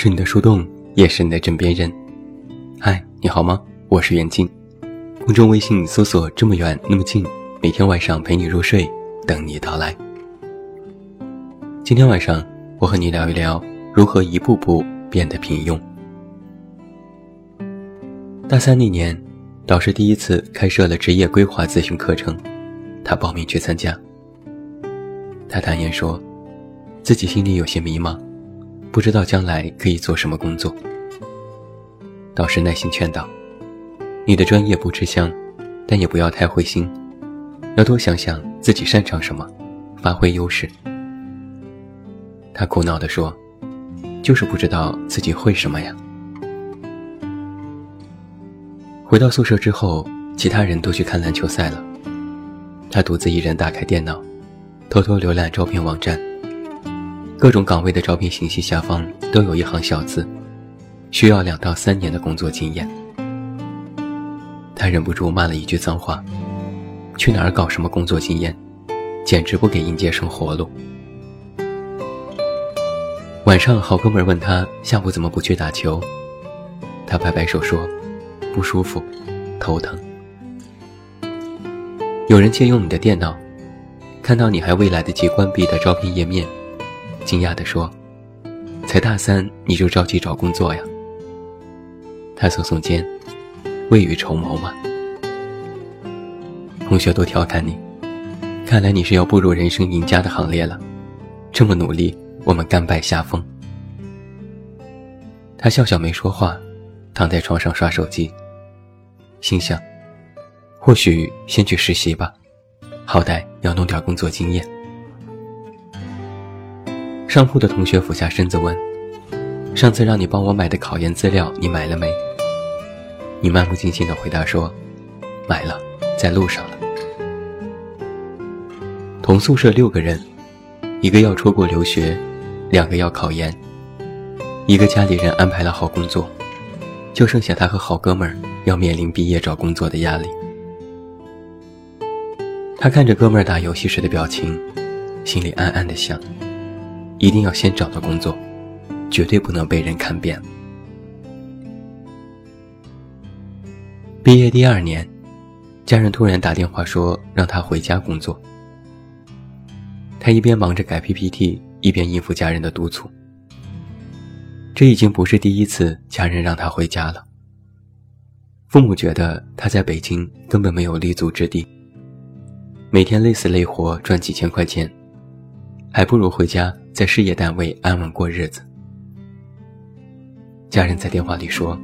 是你的树洞，也是你的枕边人。嗨，你好吗？我是袁静。公众微信搜索“这么远那么近”，每天晚上陪你入睡，等你到来。今天晚上，我和你聊一聊如何一步步变得平庸。大三那年，导师第一次开设了职业规划咨询课程，他报名去参加。他坦言说，自己心里有些迷茫。不知道将来可以做什么工作。导师耐心劝导：“你的专业不吃香，但也不要太灰心，要多想想自己擅长什么，发挥优势。”他苦恼地说：“就是不知道自己会什么呀。”回到宿舍之后，其他人都去看篮球赛了，他独自一人打开电脑，偷偷浏览招聘网站。各种岗位的招聘信息下方都有一行小字，需要两到三年的工作经验。他忍不住骂了一句脏话：“去哪儿搞什么工作经验，简直不给应届生活路。”晚上，好哥们问他下午怎么不去打球，他摆摆手说：“不舒服，头疼。”有人借用你的电脑，看到你还未来得及关闭的招聘页面。惊讶地说：“才大三你就着急找工作呀？”他耸耸肩：“未雨绸缪嘛。”同学都调侃你：“看来你是要步入人生赢家的行列了。”这么努力，我们甘拜下风。他笑笑没说话，躺在床上刷手机，心想：“或许先去实习吧，好歹要弄点工作经验。”上铺的同学俯下身子问：“上次让你帮我买的考研资料，你买了没？”你漫不经心地回答说：“买了，在路上了。”同宿舍六个人，一个要出国留学，两个要考研，一个家里人安排了好工作，就剩下他和好哥们儿要面临毕业找工作的压力。他看着哥们儿打游戏时的表情，心里暗暗的想。一定要先找到工作，绝对不能被人看扁。毕业第二年，家人突然打电话说让他回家工作。他一边忙着改 PPT，一边应付家人的督促。这已经不是第一次家人让他回家了。父母觉得他在北京根本没有立足之地，每天累死累活赚几千块钱。还不如回家在事业单位安稳过日子。家人在电话里说：“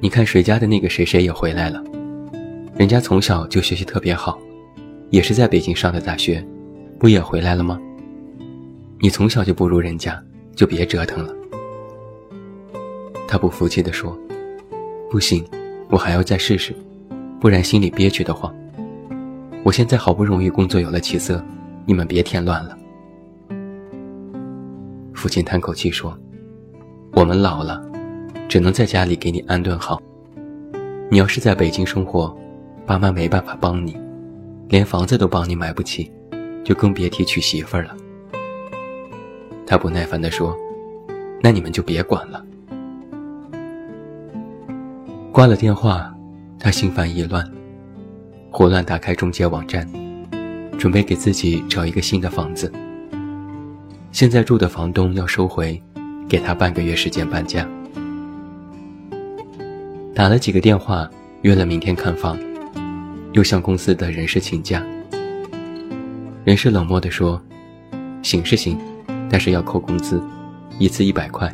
你看谁家的那个谁谁也回来了，人家从小就学习特别好，也是在北京上的大学，不也回来了吗？你从小就不如人家，就别折腾了。”他不服气地说：“不行，我还要再试试，不然心里憋屈得慌。我现在好不容易工作有了起色，你们别添乱了。”父亲叹口气说：“我们老了，只能在家里给你安顿好。你要是在北京生活，爸妈没办法帮你，连房子都帮你买不起，就更别提娶媳妇儿了。”他不耐烦地说：“那你们就别管了。”挂了电话，他心烦意乱，胡乱打开中介网站，准备给自己找一个新的房子。现在住的房东要收回，给他半个月时间搬家。打了几个电话，约了明天看房，又向公司的人事请假。人事冷漠地说：“行是行，但是要扣工资，一次一百块，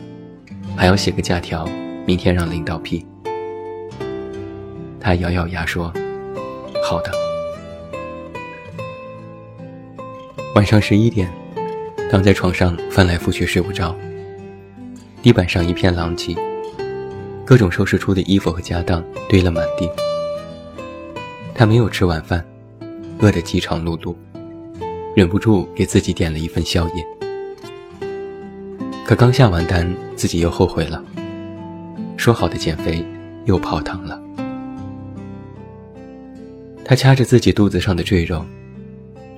还要写个假条，明天让领导批。”他咬咬牙说：“好的。”晚上十一点。躺在床上翻来覆去睡不着，地板上一片狼藉，各种收拾出的衣服和家当堆了满地。他没有吃晚饭，饿得饥肠辘辘，忍不住给自己点了一份宵夜。可刚下完单，自己又后悔了，说好的减肥又泡汤了。他掐着自己肚子上的赘肉，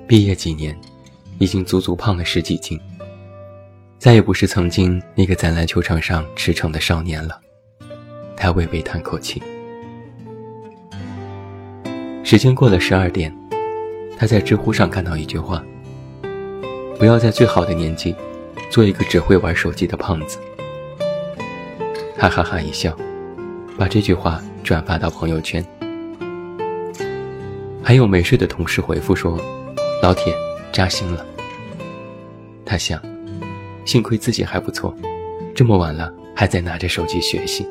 毕业几年。已经足足胖了十几斤，再也不是曾经那个在篮球场上驰骋的少年了。他微微叹口气。时间过了十二点，他在知乎上看到一句话：“不要在最好的年纪，做一个只会玩手机的胖子。”他哈哈一笑，把这句话转发到朋友圈。还有没睡的同事回复说：“老铁，扎心了。”他想。幸亏自己还不错，这么晚了还在拿着手机学习。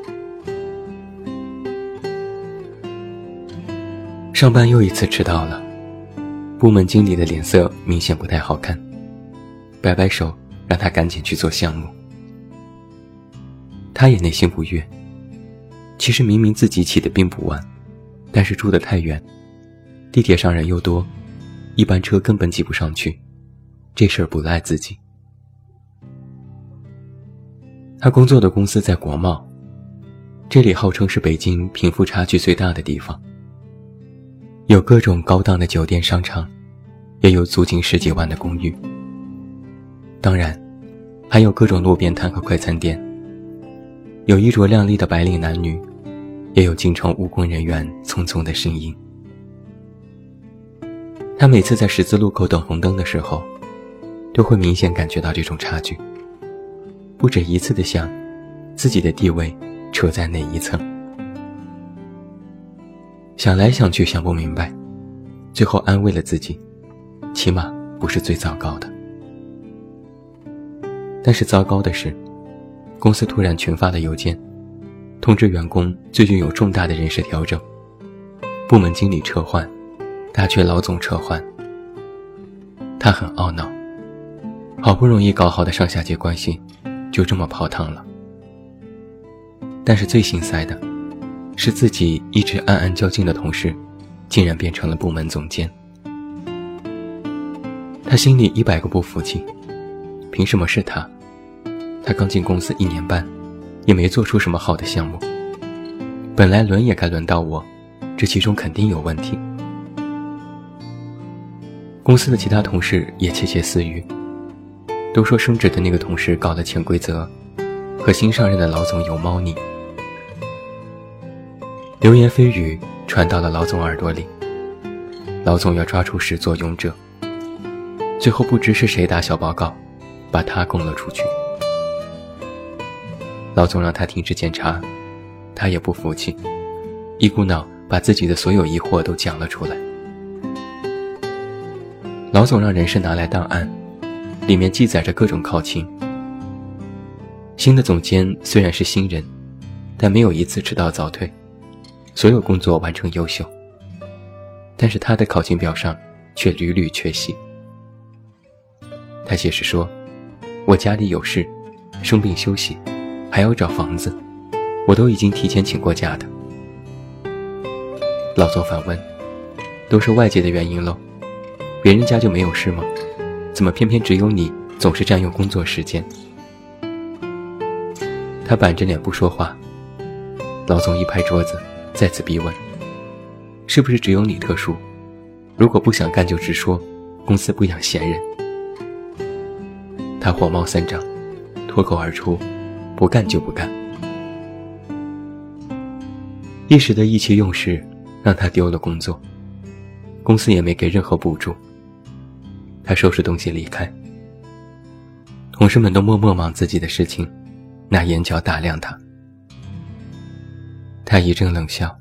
上班又一次迟到了，部门经理的脸色明显不太好看，摆摆手让他赶紧去做项目。他也内心不悦，其实明明自己起的并不晚，但是住得太远，地铁上人又多，一般车根本挤不上去，这事儿不赖自己。他工作的公司在国贸，这里号称是北京贫富差距最大的地方，有各种高档的酒店、商场，也有租金十几万的公寓。当然，还有各种路边摊和快餐店，有衣着靓丽的白领男女，也有进城务工人员匆匆的身影。他每次在十字路口等红灯的时候，都会明显感觉到这种差距。不止一次的想，自己的地位处在哪一层？想来想去想不明白，最后安慰了自己，起码不是最糟糕的。但是糟糕的是，公司突然群发的邮件，通知员工最近有重大的人事调整，部门经理撤换，大缺老总撤换。他很懊恼，好不容易搞好的上下级关系。就这么泡汤了。但是最心塞的，是自己一直暗暗较劲的同事，竟然变成了部门总监。他心里一百个不服气，凭什么是他？他刚进公司一年半，也没做出什么好的项目。本来轮也该轮到我，这其中肯定有问题。公司的其他同事也窃窃私语。都说升职的那个同事搞的潜规则，和新上任的老总有猫腻。流言蜚语传到了老总耳朵里，老总要抓住始作俑者。最后不知是谁打小报告，把他供了出去。老总让他停止检查，他也不服气，一股脑把自己的所有疑惑都讲了出来。老总让人事拿来档案。里面记载着各种考勤。新的总监虽然是新人，但没有一次迟到早退，所有工作完成优秀。但是他的考勤表上却屡屡缺席。他解释说：“我家里有事，生病休息，还要找房子，我都已经提前请过假的。”老总反问：“都是外界的原因喽？别人家就没有事吗？”怎么偏偏只有你总是占用工作时间？他板着脸不说话。老总一拍桌子，再次逼问：“是不是只有你特殊？如果不想干就直说，公司不养闲人。”他火冒三丈，脱口而出：“不干就不干。”一时的意气用事，让他丢了工作，公司也没给任何补助。他收拾东西离开，同事们都默默忙自己的事情，拿眼角打量他。他一阵冷笑：“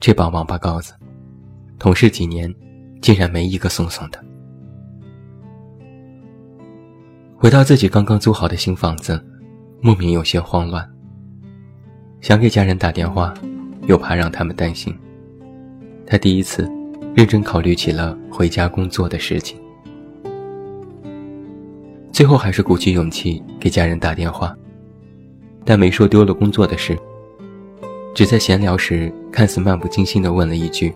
这帮王八羔子，同事几年，竟然没一个送送的。”回到自己刚刚租好的新房子，莫名有些慌乱。想给家人打电话，又怕让他们担心。他第一次认真考虑起了回家工作的事情。最后还是鼓起勇气给家人打电话，但没说丢了工作的事，只在闲聊时看似漫不经心地问了一句：“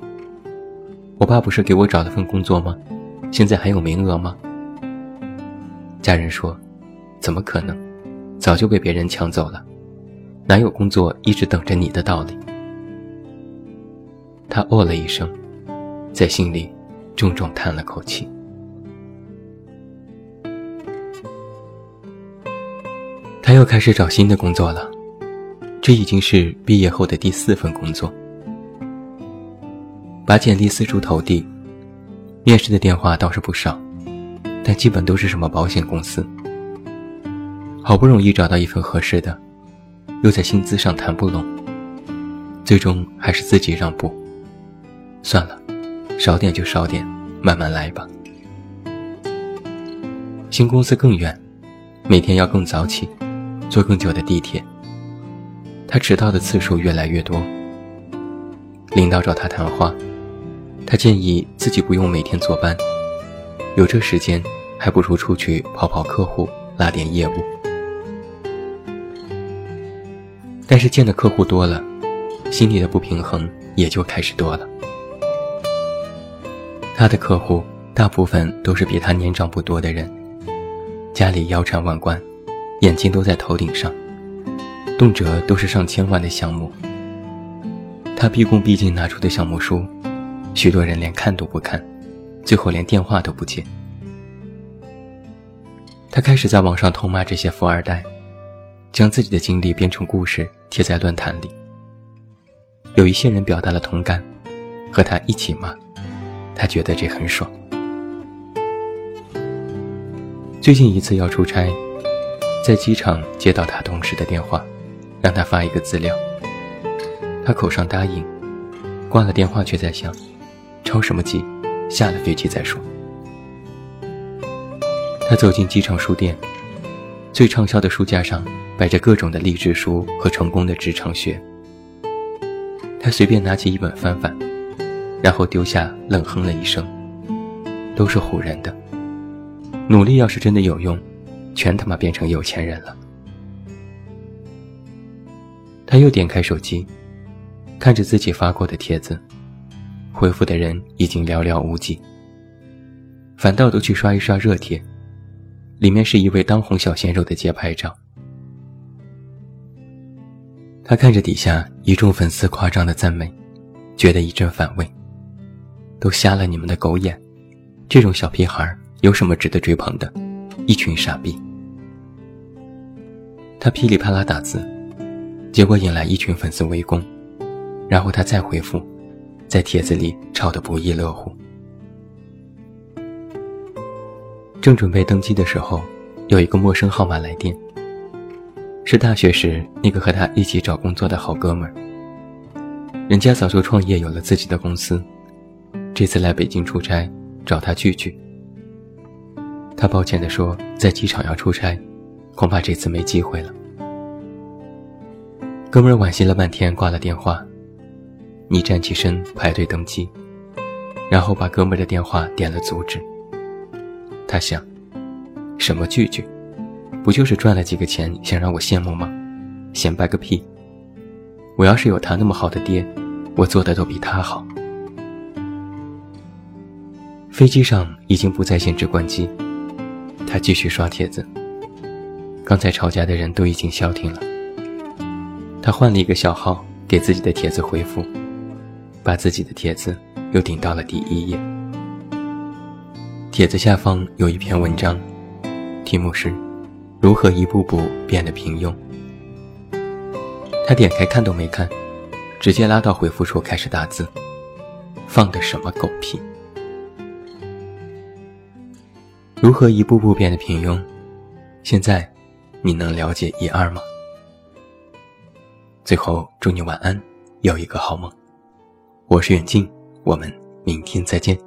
我爸不是给我找了份工作吗？现在还有名额吗？”家人说：“怎么可能？早就被别人抢走了，哪有工作一直等着你的道理？”他哦了一声，在心里重重叹了口气。他又开始找新的工作了，这已经是毕业后的第四份工作。把简历四处投递，面试的电话倒是不少，但基本都是什么保险公司。好不容易找到一份合适的，又在薪资上谈不拢，最终还是自己让步。算了，少点就少点，慢慢来吧。新公司更远，每天要更早起，坐更久的地铁。他迟到的次数越来越多。领导找他谈话。他建议自己不用每天坐班，有这时间，还不如出去跑跑客户，拉点业务。但是见的客户多了，心里的不平衡也就开始多了。他的客户大部分都是比他年长不多的人，家里腰缠万贯，眼睛都在头顶上，动辄都是上千万的项目。他毕恭毕敬拿出的项目书。许多人连看都不看，最后连电话都不接。他开始在网上痛骂这些富二代，将自己的经历编成故事贴在论坛里。有一些人表达了同感，和他一起骂，他觉得这很爽。最近一次要出差，在机场接到他同事的电话，让他发一个资料。他口上答应，挂了电话却在想。着什么急？下了飞机再说。他走进机场书店，最畅销的书架上摆着各种的励志书和成功的职场学。他随便拿起一本翻翻，然后丢下，冷哼了一声：“都是唬人的。努力要是真的有用，全他妈变成有钱人了。”他又点开手机，看着自己发过的帖子。回复的人已经寥寥无几，反倒都去刷一刷热帖，里面是一位当红小鲜肉的街拍照。他看着底下一众粉丝夸张的赞美，觉得一阵反胃。都瞎了你们的狗眼，这种小屁孩有什么值得追捧的？一群傻逼。他噼里啪啦打字，结果引来一群粉丝围攻，然后他再回复。在帖子里吵得不亦乐乎。正准备登机的时候，有一个陌生号码来电。是大学时那个和他一起找工作的好哥们儿。人家早就创业，有了自己的公司，这次来北京出差，找他聚聚。他抱歉地说，在机场要出差，恐怕这次没机会了。哥们儿惋惜了半天，挂了电话。你站起身排队登机，然后把哥们的电话点了阻止。他想，什么聚聚，不就是赚了几个钱，想让我羡慕吗？显摆个屁！我要是有他那么好的爹，我做的都比他好。飞机上已经不再限制关机，他继续刷帖子。刚才吵架的人都已经消停了。他换了一个小号，给自己的帖子回复。把自己的帖子又顶到了第一页。帖子下方有一篇文章，题目是“如何一步步变得平庸”。他点开看都没看，直接拉到回复处开始打字，放的什么狗屁？如何一步步变得平庸？现在你能了解一二吗？最后祝你晚安，有一个好梦。我是远近，我们明天再见。